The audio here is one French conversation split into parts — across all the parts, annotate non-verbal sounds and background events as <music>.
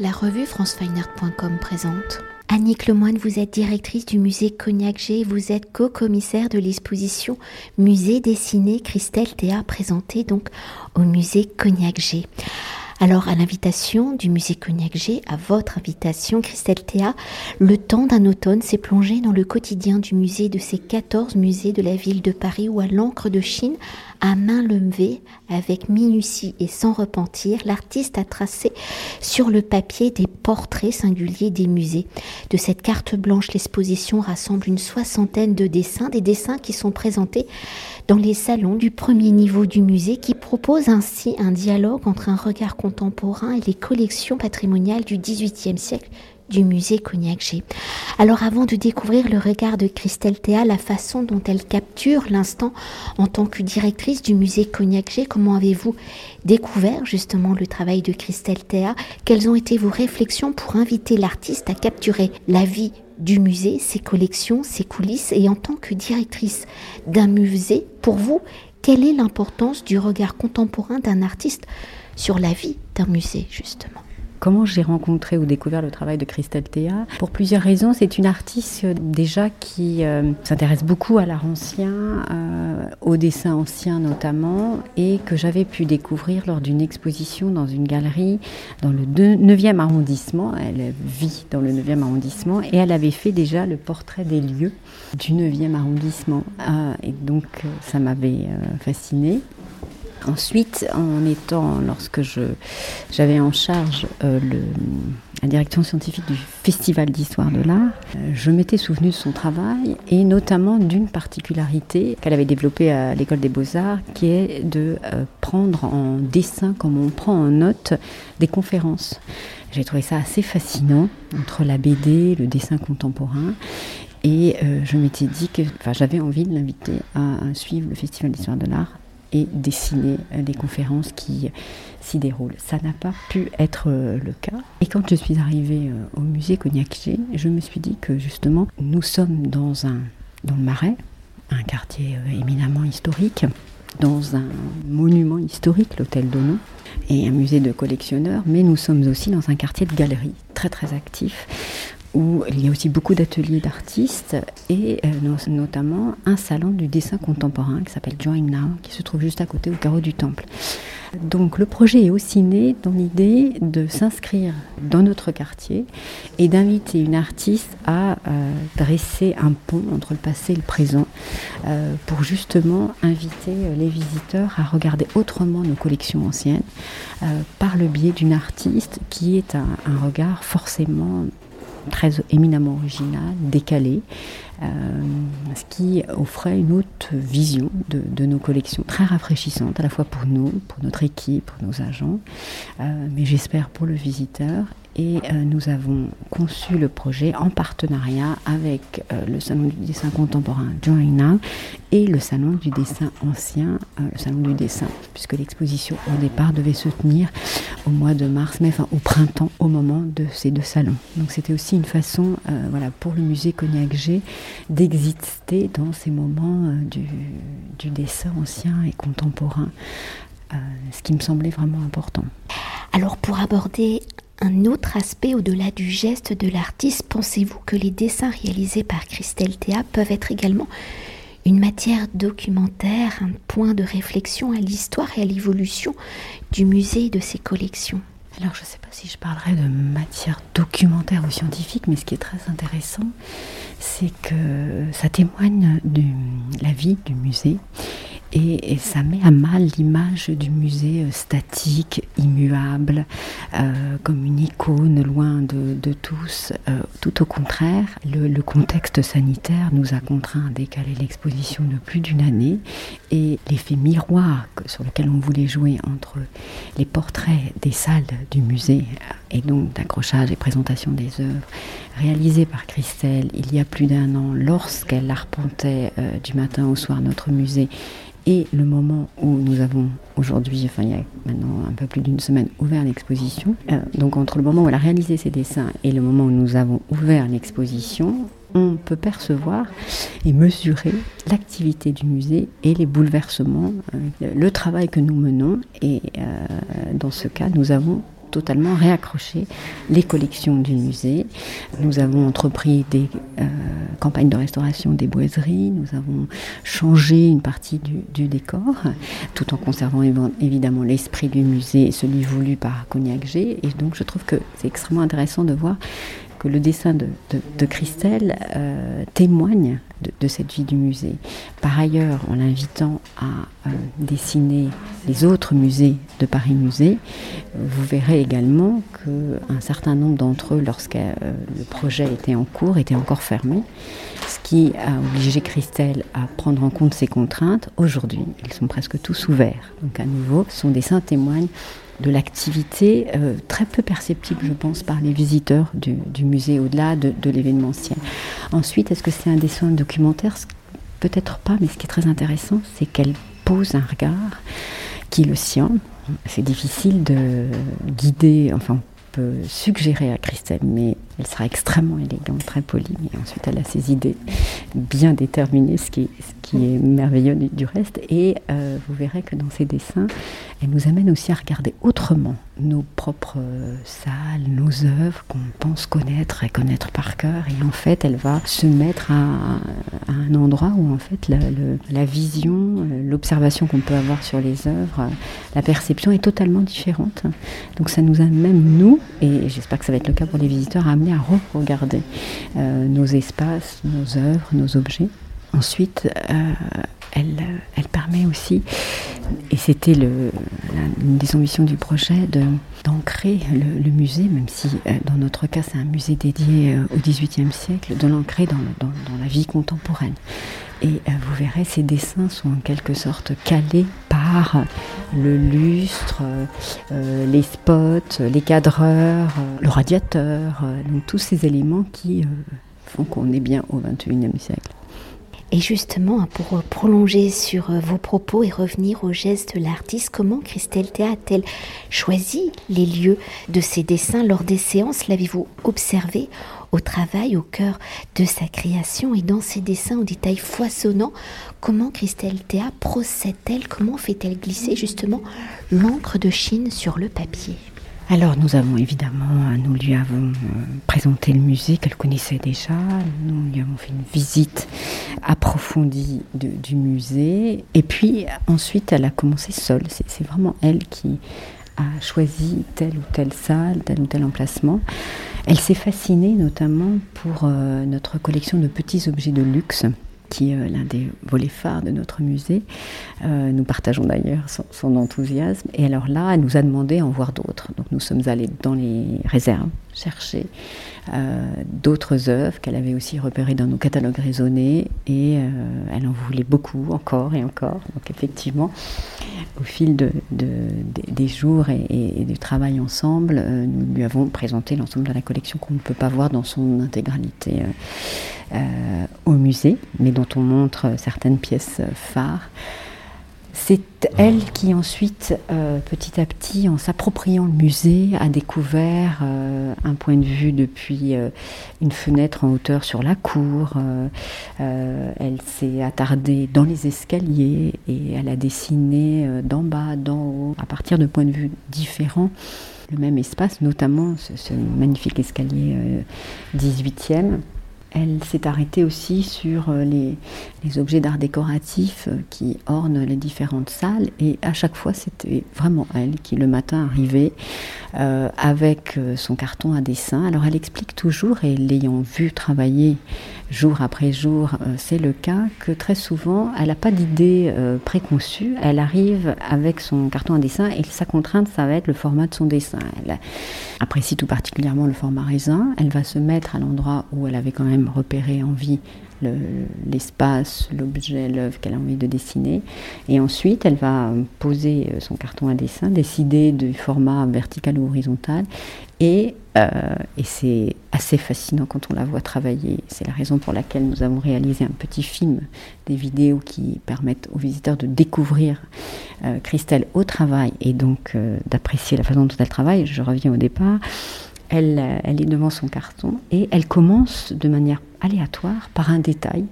La revue francefineart.com présente. Annick Lemoine, vous êtes directrice du musée Cognac G, vous êtes co-commissaire de l'exposition Musée dessiné Christelle Théa présentée donc au musée Cognac G. Alors, à l'invitation du musée Cognac G, à votre invitation, Christelle Théa, le temps d'un automne s'est plongé dans le quotidien du musée de ces 14 musées de la ville de Paris où, à l'encre de Chine, à main levée, avec minutie et sans repentir, l'artiste a tracé sur le papier des portraits singuliers des musées. De cette carte blanche, l'exposition rassemble une soixantaine de dessins, des dessins qui sont présentés dans les salons du premier niveau du musée qui propose ainsi un dialogue entre un regard contemporain et les collections patrimoniales du XVIIIe siècle du musée Cognac G. Alors avant de découvrir le regard de Christelle Théa, la façon dont elle capture l'instant en tant que directrice du musée Cognac G, comment avez-vous découvert justement le travail de Christelle Théa? Quelles ont été vos réflexions pour inviter l'artiste à capturer la vie du musée, ses collections, ses coulisses? Et en tant que directrice d'un musée, pour vous, quelle est l'importance du regard contemporain d'un artiste sur la vie d'un musée justement? Comment j'ai rencontré ou découvert le travail de Christelle Théa Pour plusieurs raisons. C'est une artiste euh, déjà qui euh, s'intéresse beaucoup à l'art ancien, euh, au dessin ancien notamment, et que j'avais pu découvrir lors d'une exposition dans une galerie dans le 9e arrondissement. Elle vit dans le 9e arrondissement et elle avait fait déjà le portrait des lieux du 9e arrondissement. et donc ça m'avait fascinée. Ensuite, en étant, lorsque j'avais en charge euh, la direction scientifique du Festival d'histoire de l'art, euh, je m'étais souvenu de son travail et notamment d'une particularité qu'elle avait développée à l'école des beaux-arts, qui est de euh, prendre en dessin, comme on prend en note, des conférences. J'ai trouvé ça assez fascinant entre la BD, le dessin contemporain. Et je m'étais dit que j'avais envie de l'inviter à suivre le Festival d'histoire de l'art et dessiner les conférences qui s'y déroulent. Ça n'a pas pu être euh, le cas. Et quand je suis arrivée euh, au musée cognac je me suis dit que justement, nous sommes dans, un, dans le Marais, un quartier euh, éminemment historique, dans un monument historique, l'hôtel Donon, et un musée de collectionneurs, mais nous sommes aussi dans un quartier de galeries très très actif où il y a aussi beaucoup d'ateliers d'artistes et euh, notamment un salon du dessin contemporain qui s'appelle Join Now, qui se trouve juste à côté au carreau du Temple. Donc le projet est aussi né dans l'idée de s'inscrire dans notre quartier et d'inviter une artiste à euh, dresser un pont entre le passé et le présent euh, pour justement inviter les visiteurs à regarder autrement nos collections anciennes par le biais d'une artiste qui est un regard forcément très éminemment original, décalé, euh, ce qui offrait une autre vision de, nos collections, très rafraîchissante à la fois pour nous, pour notre équipe, pour nos agents, euh, mais j'espère pour le visiteur et euh, nous avons conçu le projet en partenariat avec euh, le Salon du dessin contemporain Join Now et le Salon du dessin ancien, euh, le Salon du dessin, puisque l'exposition au départ devait se tenir au mois de mars, mais enfin au printemps, au moment de ces deux salons. Donc c'était aussi une façon voilà, pour le musée Cognac G d'exister dans ces moments du dessin ancien et contemporain. ce qui me semblait vraiment important. Alors pour aborder un autre aspect au-delà du geste de l'artiste, pensez-vous que les dessins réalisés par Christelle Théa peuvent être également une matière documentaire, un point de réflexion à l'histoire et à l'évolution du musée et de ses collections? Alors je ne sais pas si je parlerai de matière documentaire ou scientifique, mais ce qui est très intéressant, c'est que ça témoigne de la vie du musée et, ça met à mal l'image du musée euh, statique, immuable, euh, comme une icône loin de, tous. Euh, tout au contraire, le, contexte sanitaire nous a contraints à décaler l'exposition de plus d'une année et l'effet miroir sur lequel on voulait jouer entre les portraits des salles du musée et donc d'accrochage et présentation des œuvres réalisées par Christelle il y a plus d'un an lorsqu'elle arpentait du matin au soir notre musée et le moment où nous avons aujourd'hui, enfin il y a maintenant un peu plus d'une semaine, ouvert l'exposition. Euh, donc entre le moment où elle a réalisé ses dessins et le moment où nous avons ouvert l'exposition, on peut percevoir et mesurer l'activité du musée et les bouleversements, euh, le travail que nous menons. Et euh, dans ce cas, nous avons totalement réaccroché les collections du musée. Nous avons entrepris des euh, campagnes de restauration des boiseries, nous avons changé une partie du, décor, tout en conservant évidemment l'esprit du musée, celui voulu par Cognac G. Et donc je trouve que c'est extrêmement intéressant de voir que le dessin de, Christelle euh, témoigne de, cette vie du musée. Par ailleurs, en l'invitant à euh, dessiner les autres musées de Paris Musée, vous verrez également qu'un certain nombre d'entre eux, lorsque euh, le projet était en cours, étaient encore fermés, ce qui a obligé Christelle à prendre en compte ces contraintes. Aujourd'hui, ils sont presque tous ouverts. Donc à nouveau, son dessin témoigne de l'activité euh, très peu perceptible, je pense, par les visiteurs du, musée au-delà de, l'événementiel. Ensuite, est-ce que c'est un dessin documentaire Peut-être pas, mais ce qui est très intéressant, c'est qu'elle pose un regard qui est le sien. C'est difficile de guider, enfin, peut suggérer à Christelle, mais elle sera extrêmement élégante, très polie. Et ensuite, elle a ses idées bien déterminées, ce qui, est merveilleux du, reste. Et euh, vous verrez que dans ses dessins, elle nous amène aussi à regarder autrement nos propres salles, nos œuvres qu'on pense connaître et connaître par cœur. Et en fait, elle va se mettre à, un endroit où en fait la, vision, l'observation qu'on peut avoir sur les œuvres, la perception est totalement différente. Donc ça nous amène, nous, et j'espère que ça va être le cas pour les visiteurs, à amener à re-regarder euh, nos espaces, nos œuvres, nos objets. Ensuite, euh, elle, elle, permet aussi, et c'était une des ambitions du projet, d'ancrer le, musée, même si euh, dans notre cas c'est un musée dédié au XVIIIe siècle, de l'ancrer dans, la vie contemporaine. Et vous verrez, ces dessins sont en quelque sorte calés par le lustre, euh, les spots, les cadreurs, euh, le radiateur, euh, tous ces éléments qui font qu'on est bien au XXIe siècle. Et justement, pour prolonger sur vos propos et revenir au geste de l'artiste, comment Christelle Théa a-t-elle choisi les lieux de ses dessins lors des séances? L'avez-vous observé au travail, au cœur de sa création et dans ses dessins? Aux détails foisonnants. Comment Christelle Théa procède-t-elle? Comment fait-elle glisser justement l'encre de Chine sur le papier? Alors nous avons évidemment, nous lui avons euh, présenté le musée qu'elle connaissait déjà, nous lui avons fait une visite approfondie du musée. Et puis ensuite elle a commencé seule, c'est vraiment elle qui a choisi telle ou telle salle, tel ou tel emplacement. Elle s'est fascinée notamment pour euh, notre collection de petits objets de luxe qui est euh, l'un des volets phares de notre musée. Euh, nous partageons d'ailleurs son, enthousiasme. Et alors là, elle nous a demandé en voir d'autres. Donc nous sommes allés dans les réserves chercher euh, d'autres œuvres qu'elle avait aussi repérées dans nos catalogues raisonnés. Et elle en voulait beaucoup, encore et encore. Donc effectivement, au fil de, des jours et, du travail ensemble, nous lui avons présenté l'ensemble de la collection qu'on ne peut pas voir dans son intégralité. Euh, au musée, mais dont on montre certaines pièces phares. C'est elle qui ensuite, euh, petit à petit, en s'appropriant le musée, a découvert euh, un point de vue depuis une fenêtre en hauteur sur la cour. elle s'est attardée dans les escaliers et elle a dessiné d'en bas, d'en haut, à partir de points de vue différents, le même espace, notamment ce, ce magnifique escalier 18e elle s'est arrêtée aussi sur euh, les, objets d'art décoratif euh, qui ornent les différentes salles et à chaque fois c'était vraiment elle qui le matin arrivait euh, avec son carton à dessin. Alors elle explique toujours et l'ayant vu travailler jour après jour, c'est le cas que très souvent elle n'a pas d'idée préconçue, elle arrive avec son carton à dessin et sa contrainte ça va être le format de son dessin. Elle apprécie tout particulièrement le format raisin, elle va se mettre à l'endroit où elle avait quand même repérer en vie l'espace, l'objet, l'œuvre qu'elle a envie de dessiner. Et ensuite, elle va poser euh, son carton à dessin, décider du format vertical ou horizontal. Et, euh, et c'est assez fascinant quand on la voit travailler. C'est la raison pour laquelle nous avons réalisé un petit film, des vidéos qui permettent aux visiteurs de découvrir euh, Christelle au travail et donc d'apprécier la façon dont elle travaille. Je reviens au départ elle, elle est devant son carton et elle commence de manière aléatoire par un détail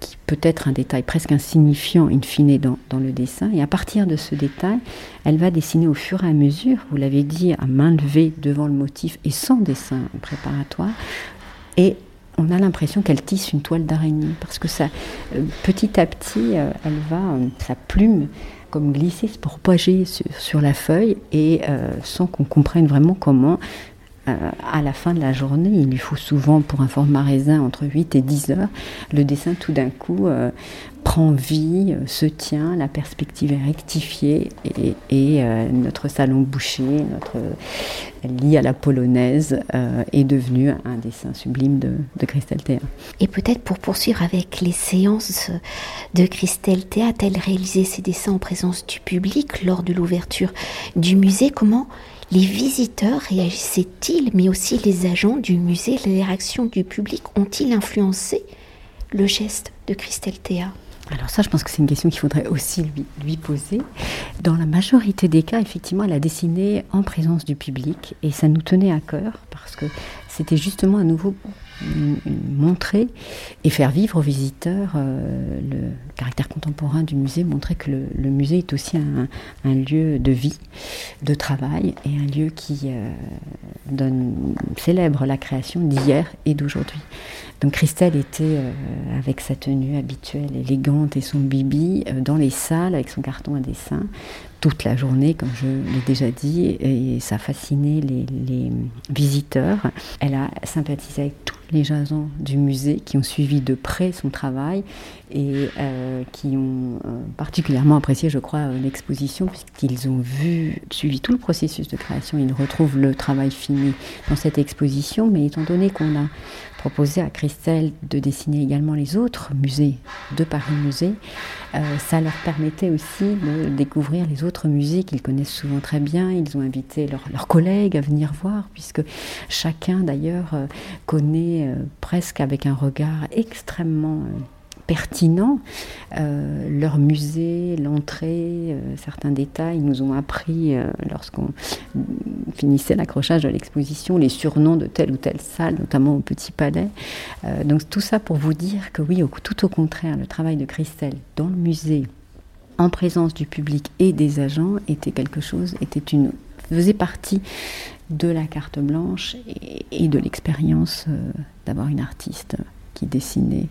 qui peut être un détail presque insignifiant in fine dans, le dessin. Et à partir de ce détail, elle va dessiner au fur et à mesure, vous l'avez dit, à main levée devant le motif et sans dessin préparatoire. Et on a l'impression qu'elle tisse une toile d'araignée parce que ça, euh, petit à petit, euh, elle va, euh, sa plume, comme glisser, se propager sur, la feuille et sans qu'on comprenne vraiment comment à la fin de la journée, il lui faut souvent pour un format raisin entre 8 et 10 heures, le dessin tout d'un coup prend vie, euh, se tient, la perspective est rectifiée et, euh, notre salon bouché, notre lit à la polonaise euh, est devenu un dessin sublime de, Christelle Théa. Et peut-être pour poursuivre avec les séances de Christelle Théa, a-t-elle réalisé ses dessins en présence du public lors de l'ouverture du musée Comment les visiteurs réagissaient-ils, mais aussi les agents du musée, les réactions du public ont-ils influencé le geste de Christelle Théa alors ça, je pense que c'est une question qu'il faudrait aussi lui, lui, poser. Dans la majorité des cas, effectivement, elle a dessiné en présence du public et ça nous tenait à cœur parce que c'était justement à nouveau montrer et faire vivre aux visiteurs euh, le caractère contemporain du musée, montrer que le, musée est aussi un, lieu de vie, de travail et un lieu qui euh, célèbre la création d'hier et d'aujourd'hui. Donc Christelle était euh, avec sa tenue habituelle, élégante et son bibi dans les salles avec son carton à dessin toute la journée, comme je l'ai déjà dit, et ça fascinait les, les visiteurs. Elle a sympathisé avec tous les jasons du musée qui ont suivi de près son travail et euh, qui ont euh, particulièrement apprécié, je crois, l'exposition, puisqu'ils ont vu, suivi tout le processus de création. Ils retrouvent le travail fini dans cette exposition, mais étant donné qu'on a proposé à Christelle de dessiner également les autres musées de Paris Musée, euh, ça leur permettait aussi de découvrir les autres musées qu'ils connaissent souvent très bien. Ils ont invité leurs collègues à venir voir, puisque chacun d'ailleurs connaît presque avec un regard extrêmement pertinent. Euh, leur musée, l'entrée, euh, certains détails nous ont appris euh, lorsqu'on finissait l'accrochage de l'exposition les surnoms de telle ou telle salle, notamment au Petit Palais. donc tout ça pour vous dire que oui, tout au contraire, le travail de Christelle dans le musée, en présence du public et des agents, était quelque chose, était une faisait partie de la carte blanche et, et de l'expérience d'avoir une artiste qui dessinait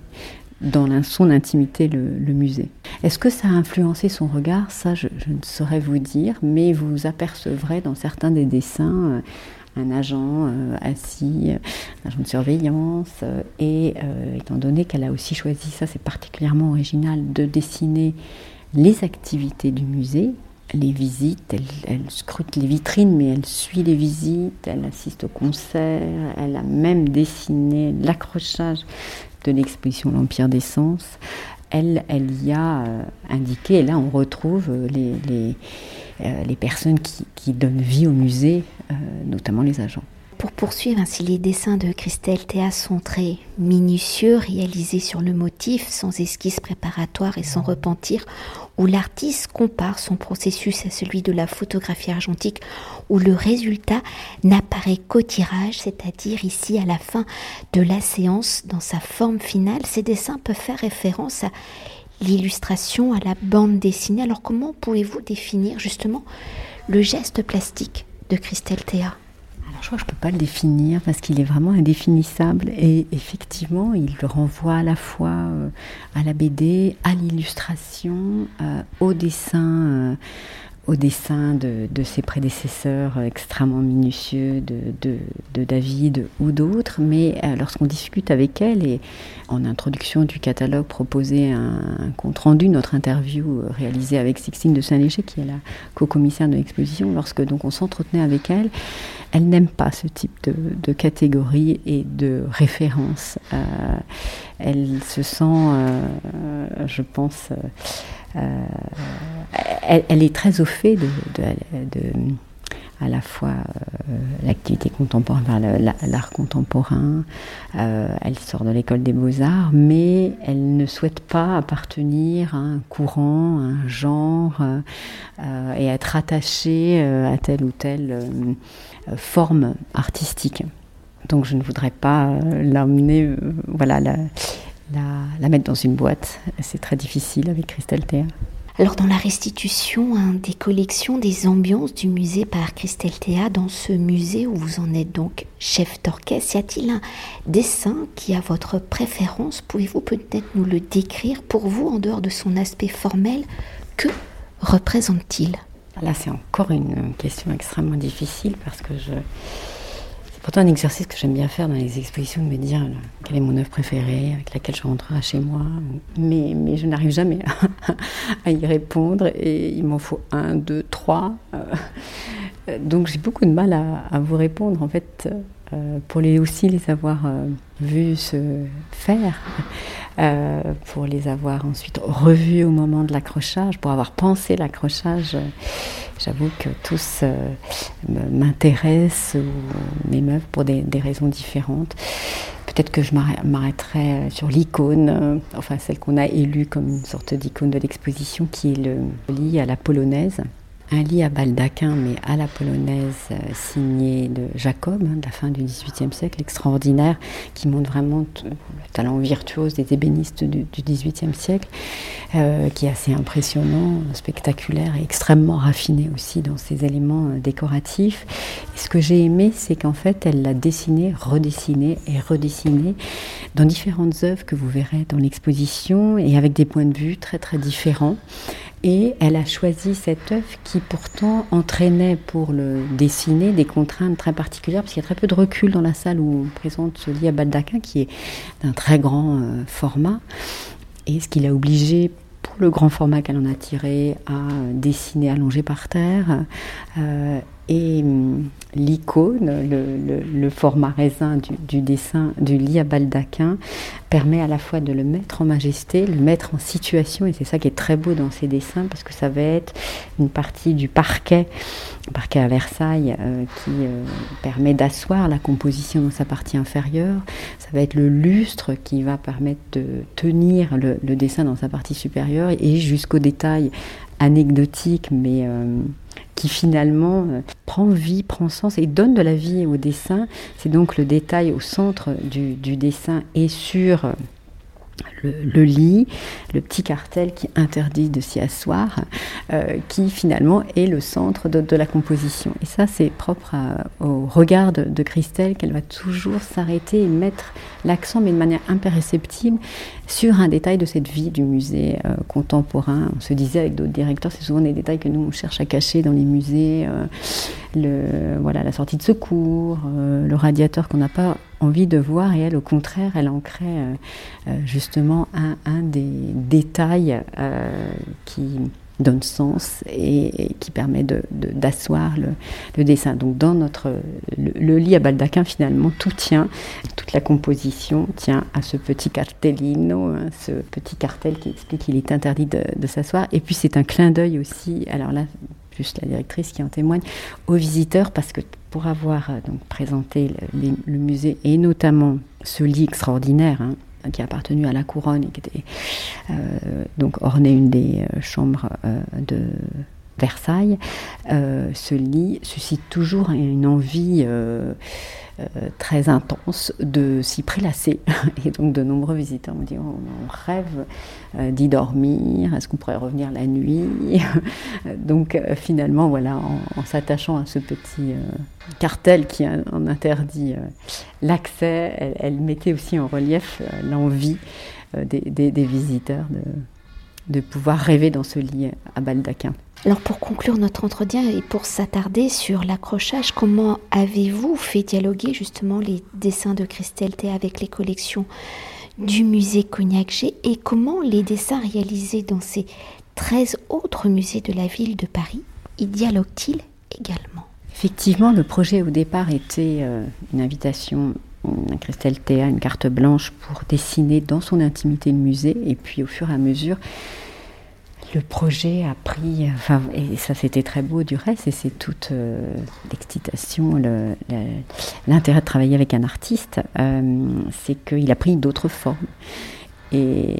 dans son intimité le, musée. Est-ce que ça a influencé son regard? Ça, je, ne saurais vous dire, mais vous apercevrez dans certains des dessins euh, un agent euh, assis, un agent de surveillance, euh, et étant donné qu'elle a aussi choisi, ça c'est particulièrement original, de dessiner les activités du musée, les visites, elle, elle, scrute les vitrines, mais elle suit les visites, elle assiste au concert, elle a même dessiné l'accrochage de l'exposition L'Empire des Sens, elle, elle y a euh, indiqué, et là on retrouve euh, les, les, euh, les personnes qui, qui, donnent vie au musée, notamment les agents. Pour poursuivre, ainsi les dessins de Christelle Théa sont très minutieux, réalisés sur le motif, sans esquisse préparatoire et sans repentir, où l'artiste compare son processus à celui de la photographie argentique, où le résultat n'apparaît qu'au tirage, c'est-à-dire ici à la fin de la séance, dans sa forme finale. Ces dessins peuvent faire référence à l'illustration, à la bande dessinée. Alors comment pouvez-vous définir justement le geste plastique de Christelle Théa je peux pas le définir parce qu'il est vraiment indéfinissable et effectivement, il renvoie à la fois euh, à la BD, à l'illustration, euh, au dessin. Euh, au dessin de, ses prédécesseurs extrêmement minutieux, de, David ou d'autres, mais euh, lorsqu'on discute avec elle et en introduction du catalogue proposer un, compte rendu, notre interview euh, réalisée avec Sixtine de Saint-Léger, qui est la co-commissaire de l'exposition, lorsque donc on s'entretenait avec elle, elle n'aime pas ce type de, catégorie et de référence. Euh, elle se sent, je pense, elle, est très au fait de, à la fois l'activité contemporaine, l'art contemporain. elle sort de l'école des beaux-arts, mais elle ne souhaite pas appartenir à un courant, un genre, et être attachée à telle ou telle forme artistique. Donc je ne voudrais pas l'emmener, voilà, la, la, mettre dans une boîte. C'est très difficile avec Christelle Théa. Alors dans la restitution hein, des collections, des ambiances du musée par Christelle Théa, dans ce musée où vous en êtes donc chef d'orchestre, y a-t-il un dessin qui a votre préférence Pouvez-vous peut-être nous le décrire pour vous en dehors de son aspect formel Que représente-t-il? Là c'est encore une question extrêmement difficile parce que je pourtant un exercice que j'aime bien faire dans les expositions, de me dire euh, quelle est mon œuvre préférée, avec laquelle je rentrerai chez moi. Mais, je n'arrive jamais <laughs> à, y répondre et il m'en faut un, deux, trois. Euh, donc j'ai beaucoup de mal à, vous répondre en fait, euh, pour les aussi les avoir vus se faire. Euh, pour les avoir ensuite revus au moment de l'accrochage, pour avoir pensé l'accrochage. Euh, j'avoue que tous euh, m'intéressent ou m'émeuvent pour des, raisons différentes. Peut-être que je m'arrêterai sur l'icône, enfin celle qu'on a élue comme une sorte d'icône de l'exposition, qui est le lit à la polonaise un lit à baldaquin, mais à la polonaise, euh, signé de Jacob, hein, de la fin du XVIIIe siècle, extraordinaire, qui montre vraiment le talent virtuose des ébénistes du, XVIIIe siècle, euh, qui est assez impressionnant, spectaculaire et extrêmement raffiné aussi dans ses éléments euh, décoratifs. Et ce que j'ai aimé, c'est qu'en fait, elle l'a dessiné, redessiné et redessiné dans différentes œuvres que vous verrez dans l'exposition et avec des points de vue très très différents. Et elle a choisi cette œuvre qui pourtant entraînait pour le dessiner des contraintes très particulières, parce qu'il y a très peu de recul dans la salle où on présente ce lit à baldaquin qui est d'un très grand euh, format. Et ce qui l'a obligé pour le grand format qu'elle en a tiré à dessiner allongé par terre euh, et hum, l'icône, le, format raisin du, dessin du lit à baldaquin permet à la fois de le mettre en majesté, le mettre en situation, et c'est ça qui est très beau dans ces dessins, parce que ça va être une partie du parquet, parquet à Versailles, euh, qui euh, permet d'asseoir la composition dans sa partie inférieure, ça va être le lustre qui va permettre de tenir le, dessin dans sa partie supérieure, et jusqu'au détail anecdotique, mais... Euh, qui finalement euh, prend vie, prend sens et donne de la vie au dessin. C'est donc le détail au centre du, du dessin et sur le, lit, le petit cartel qui interdit de s'y asseoir, euh, qui finalement est le centre de, la composition. Et ça, c'est propre au regard de, Christelle, qu'elle va toujours s'arrêter et mettre l'accent, mais de manière imperceptible, sur un détail de cette vie du musée euh, contemporain. On se disait avec d'autres directeurs, c'est souvent des détails que nous, on cherche à cacher dans les musées. Euh, voilà, la sortie de secours, le radiateur qu'on n'a pas envie de voir et elle au contraire elle ancrait euh, euh, justement un, des détails euh, qui donne sens et, qui permet d'asseoir de, le, dessin. Donc dans notre le, lit à baldaquin finalement tout tient, toute la composition tient à ce petit cartellino, hein, ce petit cartel qui explique qu'il est interdit de, de s'asseoir. Et puis c'est un clin d'œil aussi. Alors là juste la directrice qui en témoigne, aux visiteurs, parce que pour avoir euh, donc présenté le, musée et notamment ce lit extraordinaire hein, qui a appartenu à la couronne et qui était euh, donc orné une des euh, chambres de Versailles, ce lit suscite toujours une envie euh, très intense de s'y prélasser. <laughs> Et donc de nombreux visiteurs me disent oh, on rêve euh, d'y dormir, est-ce qu'on pourrait revenir la nuit? <laughs> Donc euh, finalement, voilà, en, s'attachant à ce petit cartel qui en interdit l'accès, elle, mettait aussi en relief l'envie des, visiteurs de, de pouvoir rêver dans ce lit à baldaquin. Alors pour conclure notre entretien et pour s'attarder sur l'accrochage, comment avez-vous fait dialoguer justement les dessins de Christelle Thé avec les collections du musée Cognac G et comment les dessins réalisés dans ces 13 autres musées de la ville de Paris y dialoguent-ils également? Effectivement, le projet au départ était euh, une invitation Christelle Théa, une carte blanche pour dessiner dans son intimité le musée et puis au fur et à mesure le projet a pris, et ça c'était très beau du reste, et c'est toute euh, l'excitation, l'intérêt de travailler avec un artiste, euh, c'est qu'il a pris d'autres formes. Et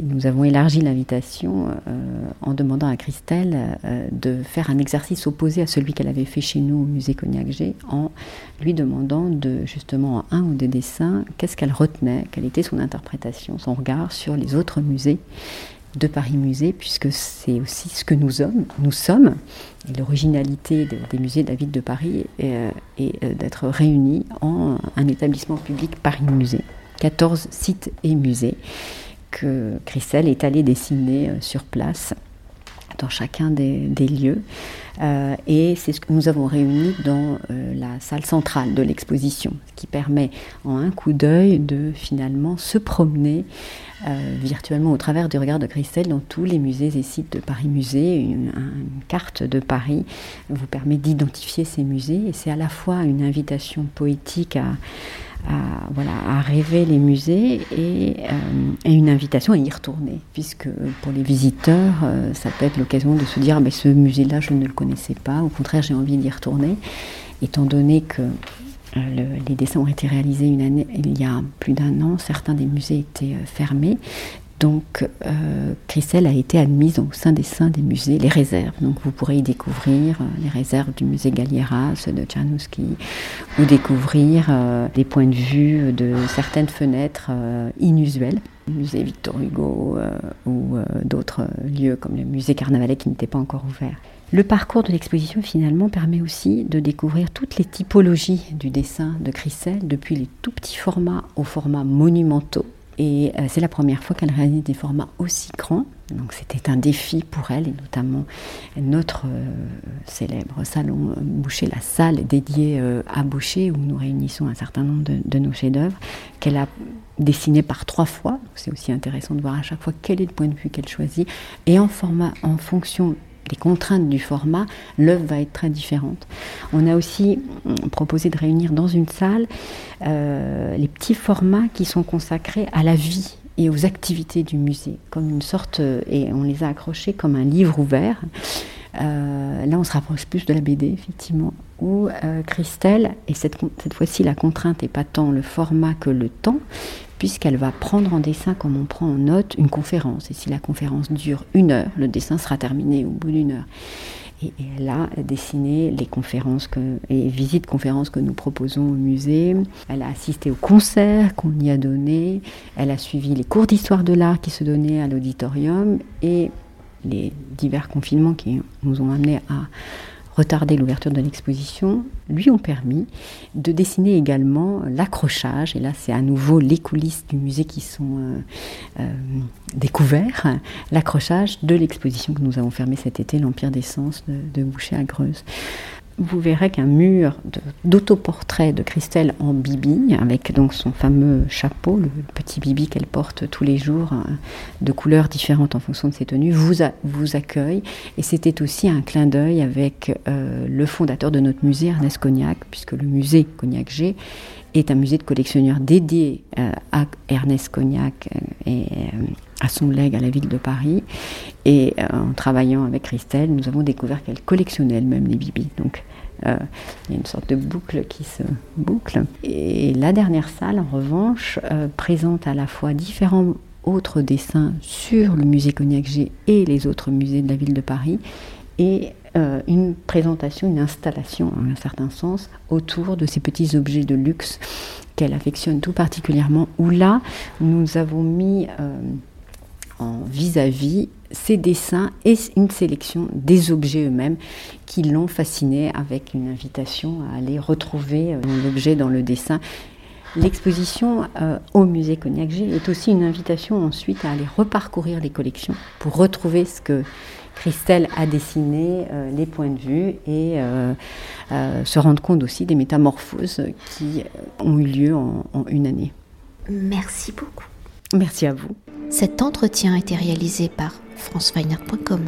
nous avons élargi l'invitation euh, en demandant à Christelle de faire un exercice opposé à celui qu'elle avait fait chez nous au musée Cognac G, en lui demandant de justement un ou deux dessins, qu'est-ce qu'elle retenait, quelle était son interprétation, son regard sur les autres musées de Paris Musée, puisque c'est aussi ce que nous sommes. Nous sommes l'originalité des musées de la ville de Paris est, euh, euh, d'être réunis en un établissement public Paris Musée. 14 sites et musées que Christelle est allée dessiner euh, sur place dans chacun des, lieux. et c'est ce que nous avons réuni dans la salle centrale de l'exposition, ce qui permet en un coup d'œil de finalement se promener euh, virtuellement au travers du regard de Christelle dans tous les musées et sites de Paris Musée. Une, carte de Paris vous permet d'identifier ces musées et c'est à la fois une invitation poétique à, voilà, à rêver les musées et, euh, et, une invitation à y retourner, puisque pour les visiteurs, euh, ça peut être l'occasion de se dire mais ce musée-là, je ne le connaissais pas, au contraire, j'ai envie d'y retourner, étant donné que euh, les dessins ont été réalisés il y a plus d'un an. Certains des musées étaient euh, fermés. Donc, euh, a été admise au sein des saints des musées, les réserves. Donc, vous pourrez y découvrir les réserves du musée Galliera, de Tchernouski, ou découvrir des points de vue de certaines fenêtres inusuelles. Le musée Victor Hugo ou d'autres lieux comme le musée Carnavalet qui n'était pas encore ouvert. Le parcours de l'exposition finalement permet aussi de découvrir toutes les typologies du dessin de Christelle, depuis les tout petits formats aux formats monumentaux. Et euh, c'est la première fois qu'elle réalise des formats aussi grands. Donc c'était un défi pour elle, et notamment notre euh, célèbre salon euh, Boucher, la salle dédiée à Boucher, où nous réunissons un certain nombre de, de nos chefs-d'œuvre, qu'elle a dessiné par trois fois. C'est aussi intéressant de voir à chaque fois quel est le point de vue qu'elle choisit, et en format, en fonction des contraintes du format, l'œuvre va être très différente. On a aussi mm, proposé de réunir dans une salle euh, les petits formats qui sont consacrés à la vie et aux activités du musée, comme une sorte, euh, et on les a accrochés comme un livre ouvert. Euh, là, on se rapproche plus de la BD, effectivement, où Christelle, et cette, fois-ci, la contrainte n'est pas tant le format que le temps, puisqu'elle va prendre en dessin, comme on prend en note, une conférence. Et si la conférence dure une heure, le dessin sera terminé au bout d'une heure. Et, elle a dessiné les conférences et visites conférences que nous proposons au musée. Elle a assisté aux concerts qu'on y a donnés. Elle a suivi les cours d'histoire de l'art qui se donnaient à l'auditorium et les divers confinements qui nous ont amenés à retarder l'ouverture de l'exposition, lui ont permis de dessiner également l'accrochage. Et là, c'est à nouveau les coulisses du musée qui sont euh, euh, découverts. L'accrochage de l'exposition que nous avons fermée cet été, l'Empire des Sens de, de Boucher à Greuze vous verrez qu'un mur d'autoportrait de, Christelle en bibi, avec donc son fameux chapeau, le petit bibi qu'elle porte tous les jours, hein, de couleurs différentes en fonction de ses tenues, vous, accueille. Et c'était aussi un clin d'œil avec euh, le fondateur de notre musée, Ernest Cognac, puisque le musée Cognac G est un musée de collectionneurs dédié euh, à Ernest Cognac euh, et à son legs à la ville de Paris. Et en travaillant avec Christelle, nous avons découvert qu'elle collectionnait elle-même les bibis. Donc euh, il y a une sorte de boucle qui se boucle. Et la dernière salle, en revanche, euh, présente à la fois différents autres dessins sur le musée Cognac G et les autres musées de la ville de Paris, et euh, une présentation, une installation, en un certain sens, autour de ces petits objets de luxe qu'elle affectionne tout particulièrement, où là, nous avons mis en vis-à-vis ses dessins et une sélection des objets eux-mêmes qui l'ont fasciné avec une invitation à aller retrouver euh, l'objet dans le dessin. L'exposition euh, au musée Cognac G est aussi une invitation ensuite à aller reparcourir les collections pour retrouver ce que Christelle a dessiné, euh, les points de vue et se rendre compte aussi des métamorphoses qui ont eu lieu en, en une année. Merci beaucoup. Merci à vous. Cet entretien a été réalisé par franceweiner.com.